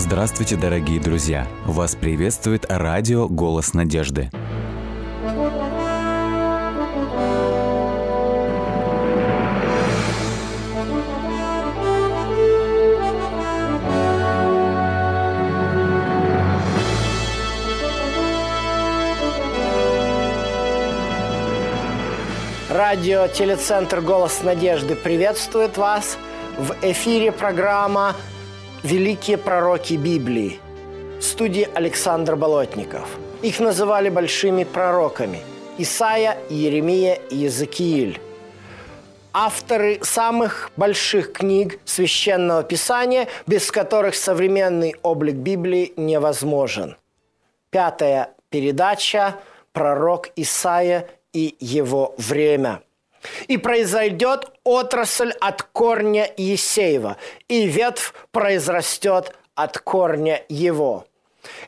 Здравствуйте, дорогие друзья! Вас приветствует радио «Голос надежды». Радио «Телецентр Голос Надежды» приветствует вас. В эфире программа «Великие пророки Библии» в студии Александр Болотников. Их называли большими пророками – Исаия, Иеремия и Иезекииль. Авторы самых больших книг Священного Писания, без которых современный облик Библии невозможен. Пятая передача «Пророк Исаия и его время». И произойдет отрасль от корня Есеева, и ветвь произрастет от корня его.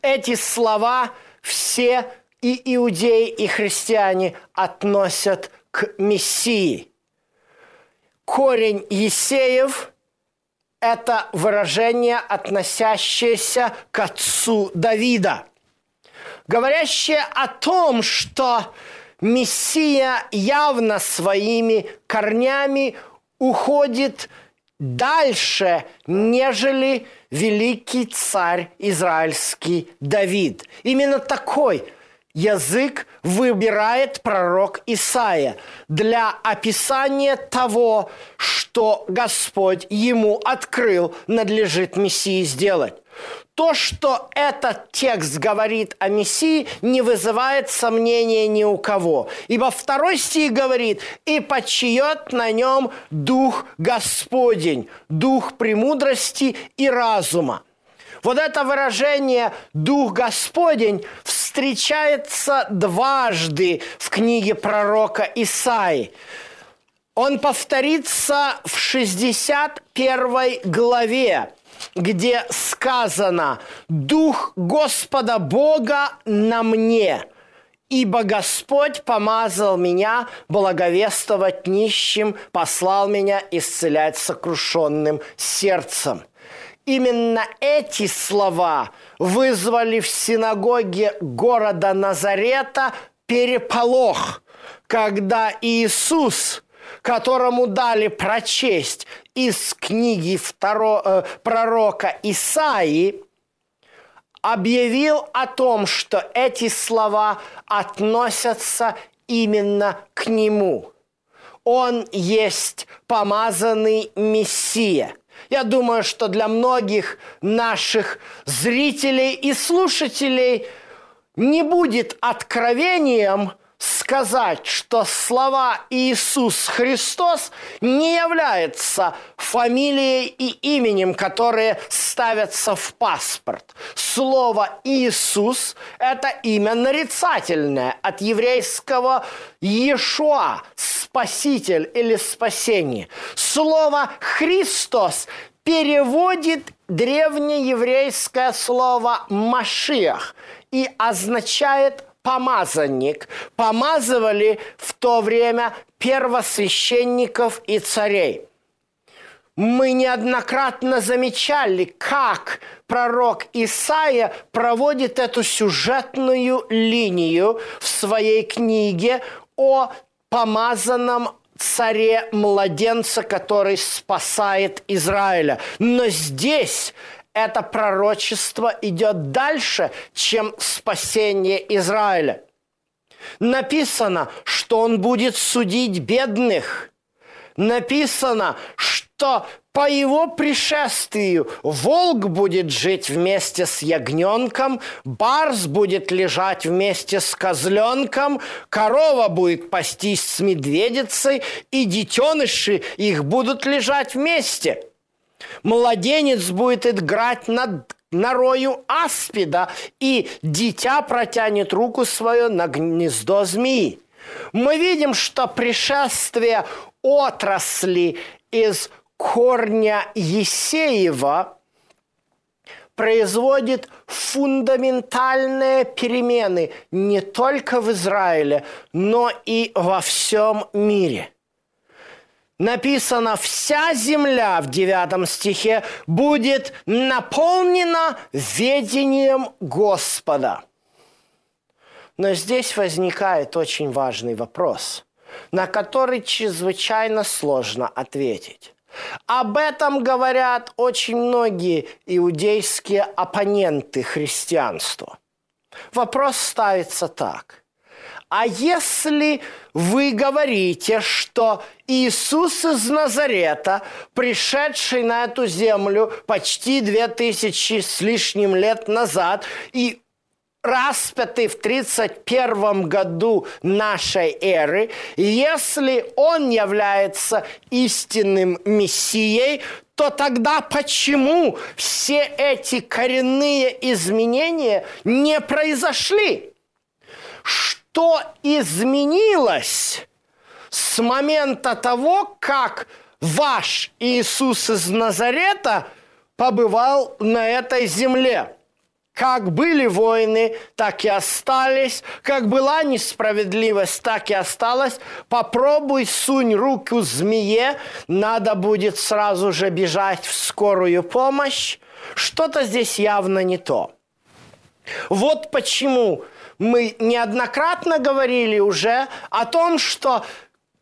Эти слова все и иудеи, и христиане относят к Мессии. Корень Есеев – это выражение, относящееся к отцу Давида, говорящее о том, что Мессия явно своими корнями уходит дальше, нежели великий царь израильский Давид. Именно такой язык выбирает пророк Исаия для описания того, что Господь ему открыл, надлежит Мессии сделать. То, что этот текст говорит о Мессии, не вызывает сомнения ни у кого. Ибо второй стих говорит, «И почиет на нем Дух Господень, Дух премудрости и разума». Вот это выражение «Дух Господень» встречается дважды в книге пророка Исаи. Он повторится в 61 главе где сказано «Дух Господа Бога на мне, ибо Господь помазал меня благовествовать нищим, послал меня исцелять сокрушенным сердцем». Именно эти слова вызвали в синагоге города Назарета переполох, когда Иисус – которому дали прочесть из книги второ, э, пророка Исаии, объявил о том, что эти слова относятся именно к нему. Он есть помазанный Мессия. Я думаю, что для многих наших зрителей и слушателей не будет откровением – сказать, что слова Иисус Христос не являются фамилией и именем, которые ставятся в паспорт. Слово Иисус – это имя нарицательное от еврейского Иешуа – спаситель или спасение. Слово Христос переводит древнееврейское слово «машиах» и означает помазанник, помазывали в то время первосвященников и царей. Мы неоднократно замечали, как пророк Исаия проводит эту сюжетную линию в своей книге о помазанном царе младенца, который спасает Израиля. Но здесь это пророчество идет дальше, чем спасение Израиля. Написано, что он будет судить бедных. Написано, что по его пришествию волк будет жить вместе с ягненком, барс будет лежать вместе с козленком, корова будет пастись с медведицей, и детеныши их будут лежать вместе – Младенец будет играть над норою аспида, и дитя протянет руку свою на гнездо змеи. Мы видим, что пришествие отрасли из корня Есеева производит фундаментальные перемены не только в Израиле, но и во всем мире – написано, вся земля в девятом стихе будет наполнена ведением Господа. Но здесь возникает очень важный вопрос, на который чрезвычайно сложно ответить. Об этом говорят очень многие иудейские оппоненты христианства. Вопрос ставится так. А если вы говорите, что Иисус из Назарета, пришедший на эту землю почти две тысячи с лишним лет назад и распятый в 31 году нашей эры, если он является истинным Мессией, то тогда почему все эти коренные изменения не произошли? что изменилось с момента того, как ваш Иисус из Назарета побывал на этой земле. Как были войны, так и остались. Как была несправедливость, так и осталась. Попробуй сунь руку змее, надо будет сразу же бежать в скорую помощь. Что-то здесь явно не то. Вот почему мы неоднократно говорили уже о том, что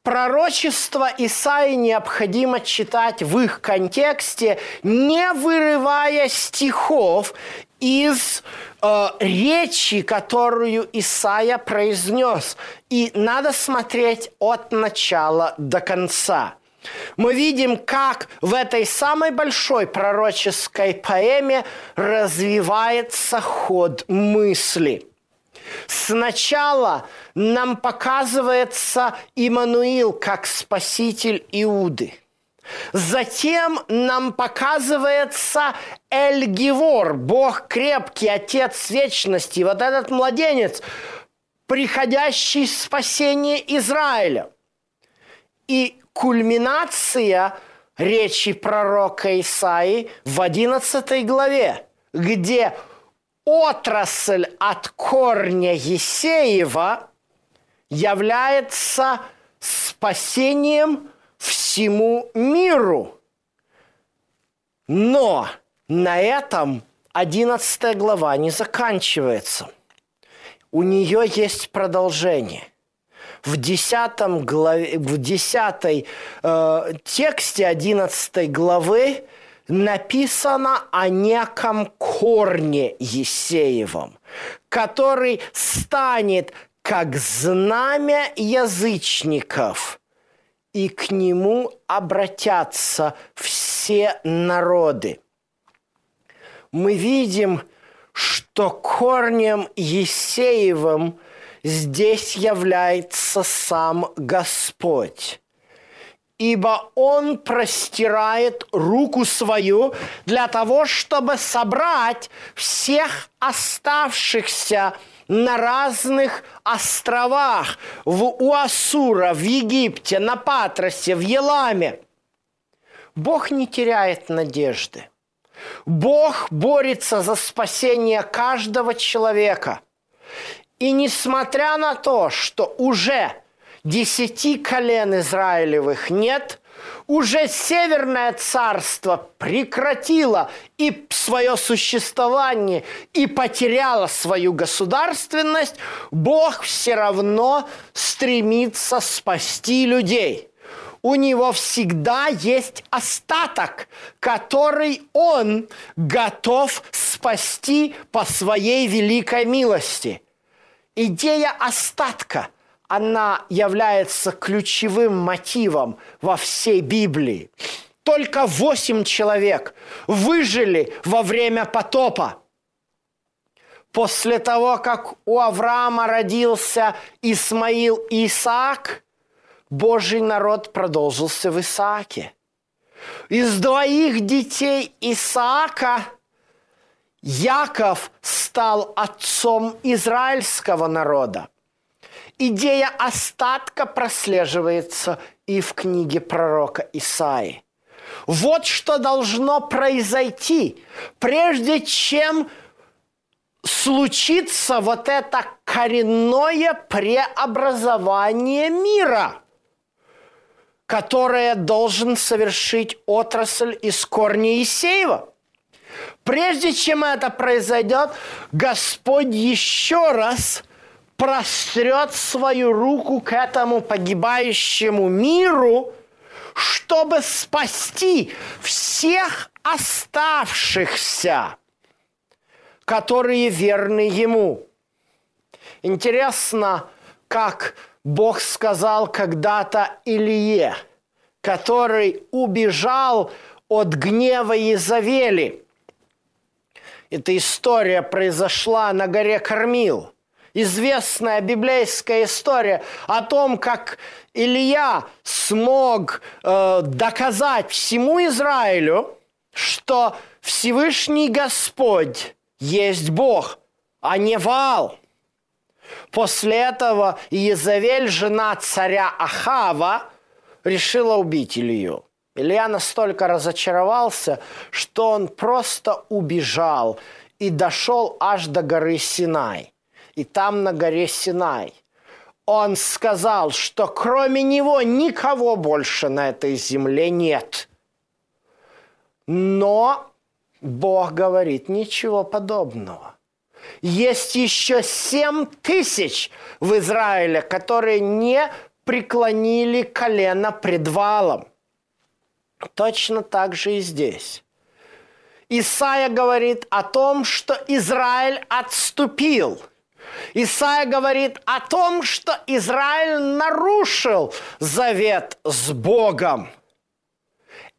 пророчество Исаи необходимо читать в их контексте, не вырывая стихов из э, речи, которую Исаия произнес. И надо смотреть от начала до конца. Мы видим, как в этой самой большой пророческой поэме развивается ход мысли – Сначала нам показывается Иммануил как спаситель Иуды. Затем нам показывается Эльгивор, Бог крепкий, Отец вечности, вот этот младенец, приходящий спасение Израиля. И кульминация речи пророка Исаи в 11 главе, где отрасль от корня Есеева является спасением всему миру. Но на этом 11 глава не заканчивается. У нее есть продолжение. В 10, главе, в 10 э, тексте 11 главы написано о неком корне Есеевом, который станет как знамя язычников, и к нему обратятся все народы. Мы видим, что корнем Есеевым здесь является сам Господь ибо Он простирает руку свою для того, чтобы собрать всех оставшихся на разных островах, в Уасура, в Египте, на Патросе, в Еламе. Бог не теряет надежды. Бог борется за спасение каждого человека. И несмотря на то, что уже десяти колен Израилевых нет, уже Северное царство прекратило и свое существование, и потеряло свою государственность, Бог все равно стремится спасти людей. У него всегда есть остаток, который он готов спасти по своей великой милости. Идея остатка – она является ключевым мотивом во всей Библии. Только восемь человек выжили во время потопа. После того, как у Авраама родился Исмаил и Исаак, Божий народ продолжился в Исааке. Из двоих детей Исаака Яков стал отцом израильского народа – идея остатка прослеживается и в книге пророка Исаи. Вот что должно произойти, прежде чем случится вот это коренное преобразование мира. которое должен совершить отрасль из корня Исеева. Прежде чем это произойдет, Господь еще раз прострет свою руку к этому погибающему миру, чтобы спасти всех оставшихся, которые верны Ему. Интересно, как Бог сказал когда-то Илье, который убежал от гнева Изавели. Эта история произошла на горе Кормил. Известная библейская история о том, как Илья смог э, доказать всему Израилю, что Всевышний Господь есть Бог, а не Вал. После этого Иезавель, жена царя Ахава, решила убить Илью. Илья настолько разочаровался, что он просто убежал и дошел аж до горы Синай. И там на горе Синай он сказал, что кроме него никого больше на этой земле нет. Но Бог говорит ничего подобного. Есть еще семь тысяч в Израиле, которые не преклонили колено пред валом. Точно так же и здесь. Исаия говорит о том, что Израиль отступил. Исаия говорит о том, что Израиль нарушил завет с Богом –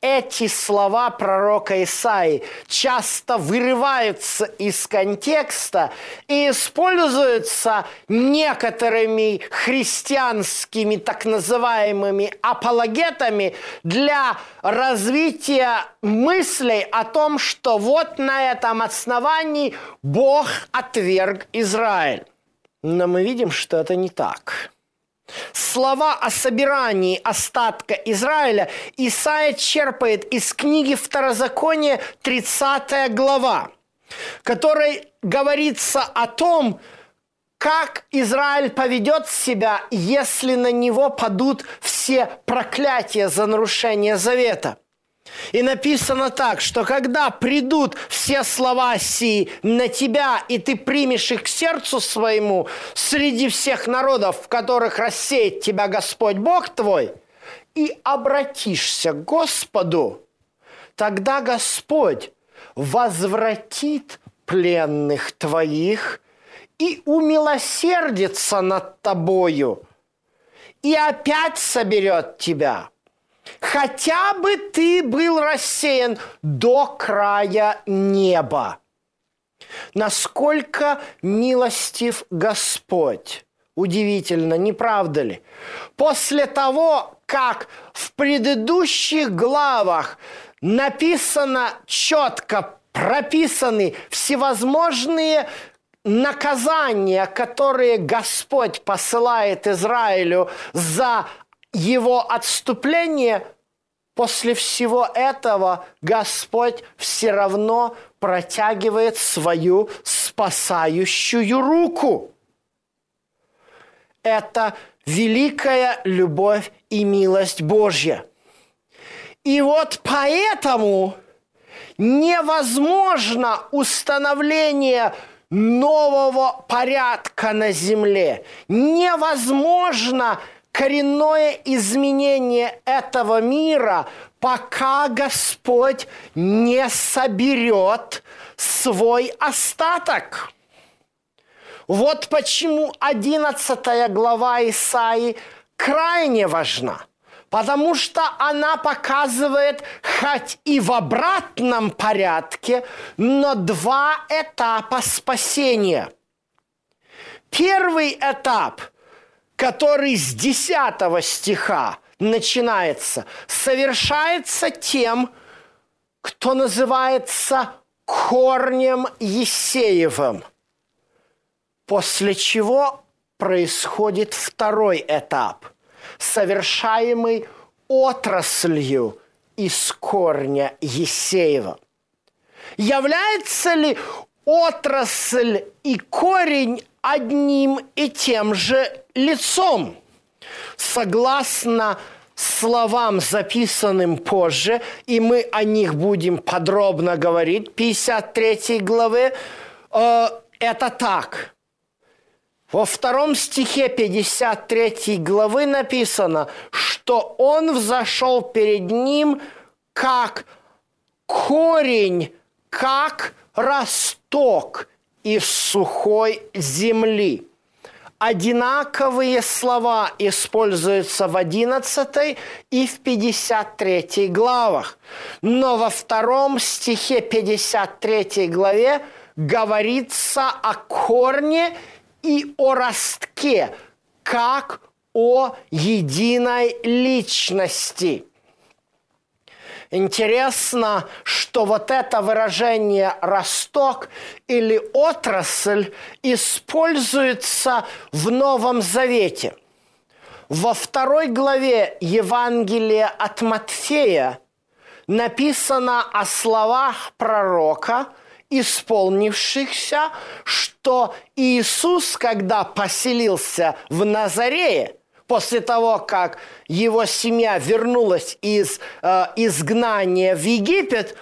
эти слова пророка Исаи часто вырываются из контекста и используются некоторыми христианскими так называемыми апологетами для развития мыслей о том, что вот на этом основании Бог отверг Израиль. Но мы видим, что это не так слова о собирании остатка Израиля Исаия черпает из книги Второзакония 30 глава, которой говорится о том, как Израиль поведет себя, если на него падут все проклятия за нарушение завета. И написано так, что когда придут все слова сии на тебя, и ты примешь их к сердцу своему среди всех народов, в которых рассеет тебя Господь Бог твой, и обратишься к Господу, тогда Господь возвратит пленных твоих и умилосердится над тобою, и опять соберет тебя – хотя бы ты был рассеян до края неба. Насколько милостив Господь. Удивительно, не правда ли? После того, как в предыдущих главах написано четко, прописаны всевозможные наказания, которые Господь посылает Израилю за его отступление, после всего этого Господь все равно протягивает свою спасающую руку. Это великая любовь и милость Божья. И вот поэтому невозможно установление нового порядка на земле. Невозможно коренное изменение этого мира, пока Господь не соберет свой остаток. Вот почему 11 глава Исаи крайне важна, потому что она показывает, хоть и в обратном порядке, но два этапа спасения. Первый этап – который с 10 стиха начинается, совершается тем, кто называется корнем Есеевым, после чего происходит второй этап, совершаемый отраслью из корня Есеева. Является ли отрасль и корень одним и тем же лицом. Согласно словам, записанным позже, и мы о них будем подробно говорить, 53 главы, э, это так. Во втором стихе 53 главы написано, что он взошел перед ним как корень, как росток из сухой земли. Одинаковые слова используются в 11 и в 53 главах. Но во втором стихе 53 главе говорится о корне и о ростке, как о единой личности – Интересно, что вот это выражение «росток» или «отрасль» используется в Новом Завете. Во второй главе Евангелия от Матфея написано о словах пророка, исполнившихся, что Иисус, когда поселился в Назарее – после того, как его семья вернулась из э, изгнания в Египет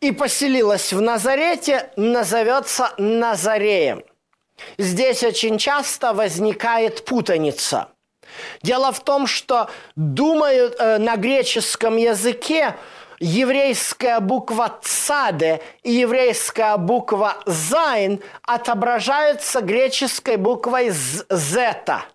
и поселилась в Назарете, назовется Назареем. Здесь очень часто возникает путаница. Дело в том, что думают э, на греческом языке еврейская буква «цаде» и еврейская буква «зайн» отображаются греческой буквой «зета».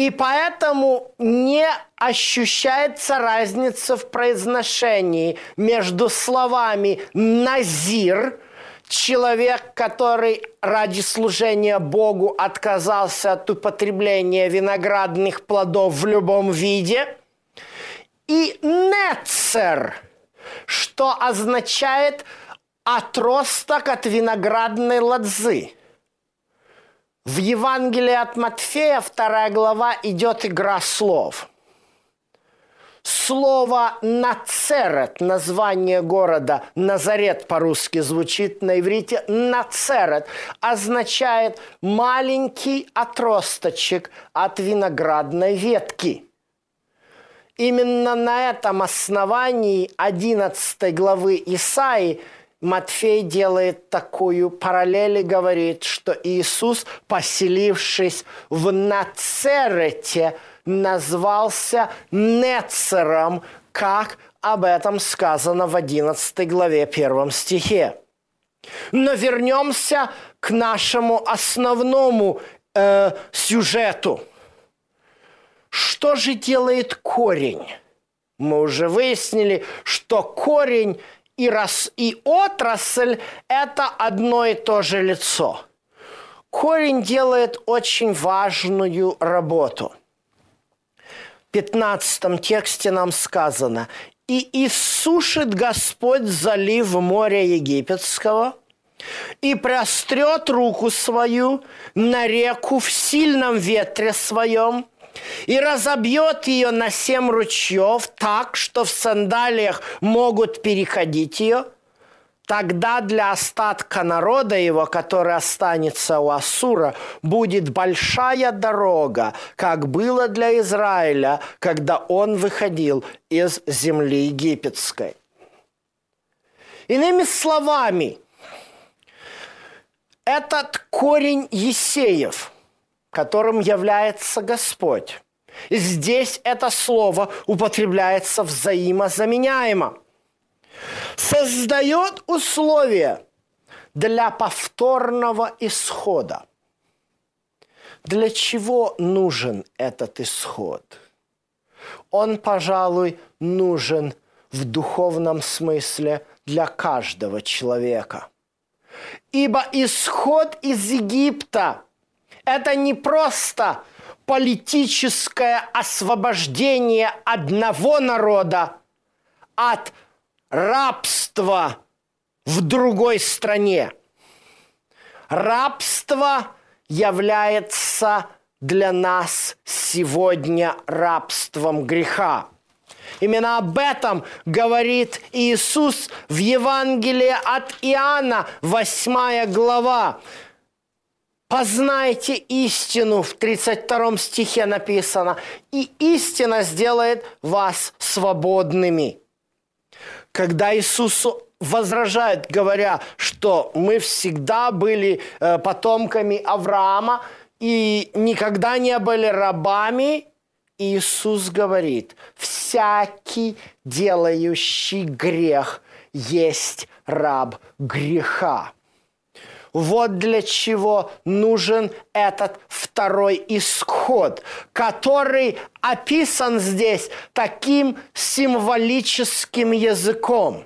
И поэтому не ощущается разница в произношении между словами «назир», человек, который ради служения Богу отказался от употребления виноградных плодов в любом виде, и «нецер», что означает отросток от виноградной лозы – в Евангелии от Матфея, вторая глава, идет игра слов. Слово «нацерет», название города, Назарет по-русски звучит на иврите, «нацерет» означает маленький отросточек от виноградной ветки. Именно на этом основании 11 главы Исаии – Матфей делает такую параллель и говорит, что Иисус, поселившись в Нацерете, назвался Нецером, как об этом сказано в 11 главе 1 стихе. Но вернемся к нашему основному э, сюжету. Что же делает корень? Мы уже выяснили, что корень и, рас, и отрасль – это одно и то же лицо. Корень делает очень важную работу. В 15 тексте нам сказано «И иссушит Господь залив моря египетского, и прострет руку свою на реку в сильном ветре своем, и разобьет ее на семь ручьев так, что в сандалиях могут переходить ее, тогда для остатка народа его, который останется у Асура, будет большая дорога, как было для Израиля, когда он выходил из земли египетской. Иными словами, этот корень Есеев – которым является Господь. Здесь это слово употребляется взаимозаменяемо. Создает условия для повторного исхода. Для чего нужен этот исход? Он, пожалуй, нужен в духовном смысле для каждого человека. Ибо исход из Египта – это не просто политическое освобождение одного народа от рабства в другой стране. Рабство является для нас сегодня рабством греха. Именно об этом говорит Иисус в Евангелии от Иоанна, 8 глава. Познайте истину, в 32 стихе написано, и истина сделает вас свободными. Когда Иисус возражает, говоря, что мы всегда были э, потомками Авраама и никогда не были рабами, Иисус говорит, всякий делающий грех есть раб греха. Вот для чего нужен этот второй исход, который описан здесь таким символическим языком.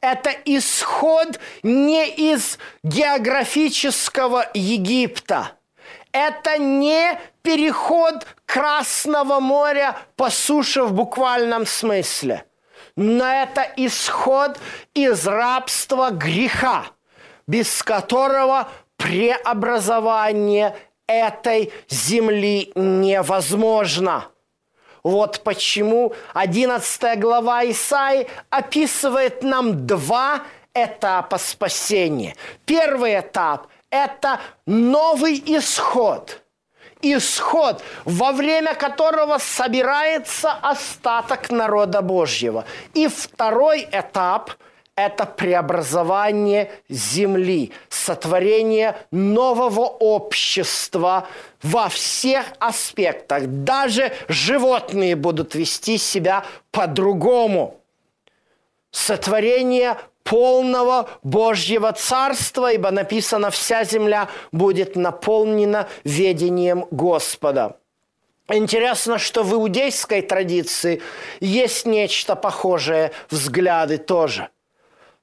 Это исход не из географического Египта. Это не переход Красного моря по суше в буквальном смысле. Но это исход из рабства греха – без которого преобразование этой земли невозможно. Вот почему 11 глава Исаи описывает нам два этапа спасения. Первый этап – это новый исход. Исход, во время которого собирается остаток народа Божьего. И второй этап – это преобразование земли, сотворение нового общества во всех аспектах. Даже животные будут вести себя по-другому. Сотворение полного Божьего Царства, ибо написано, вся земля будет наполнена ведением Господа. Интересно, что в иудейской традиции есть нечто похожее, взгляды тоже –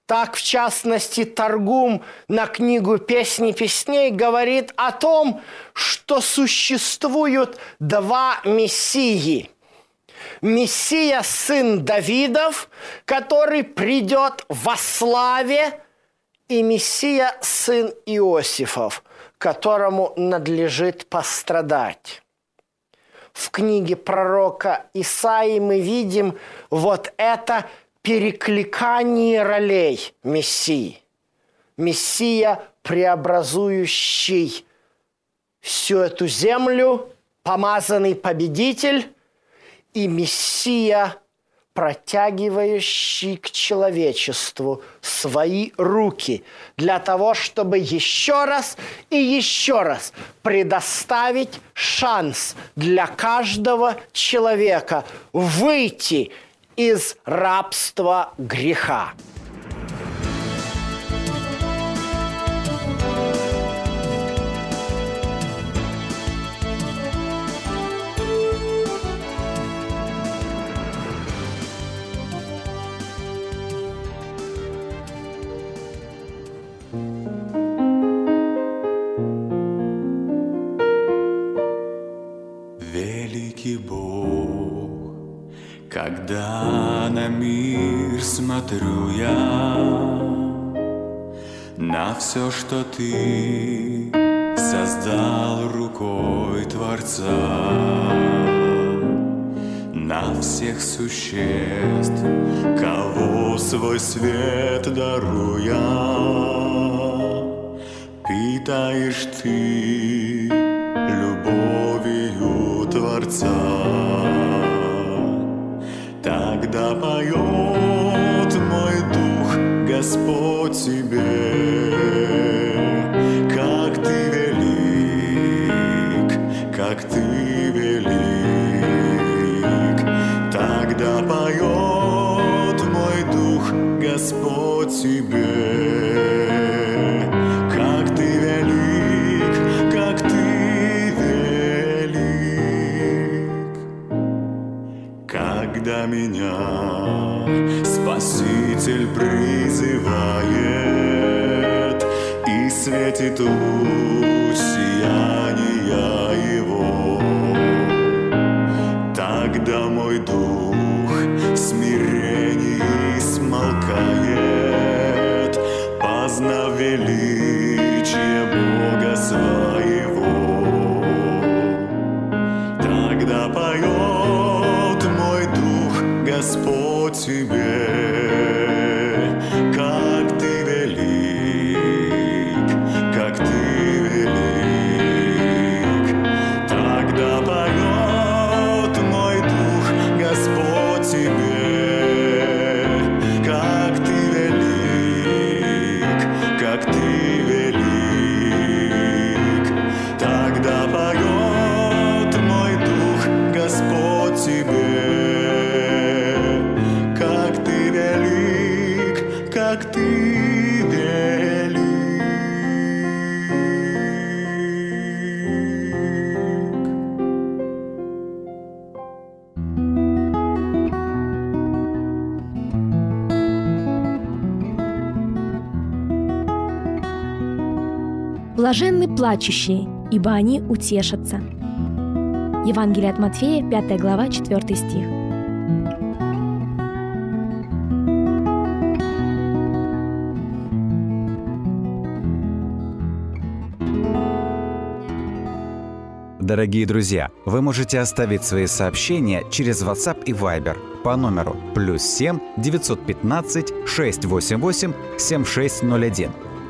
так, в частности, Торгум на книгу «Песни песней» говорит о том, что существуют два мессии. Мессия – сын Давидов, который придет во славе, и Мессия – сын Иосифов, которому надлежит пострадать. В книге пророка Исаии мы видим вот это – перекликании ролей Мессии. Мессия, преобразующий всю эту землю, помазанный победитель, и Мессия, протягивающий к человечеству свои руки для того, чтобы еще раз и еще раз предоставить шанс для каждого человека выйти из рабства греха. Все, что ты создал рукой Творца. На всех существ, кого свой свет даруя Питаешь ты любовью Творца. Когда поет мой дух, Господь тебе, entre tu se Блаженны плачущие, ибо они утешатся. Евангелие от Матфея, 5 глава, 4 стих. Дорогие друзья, вы можете оставить свои сообщения через WhatsApp и Viber по номеру плюс 7 915 688 7601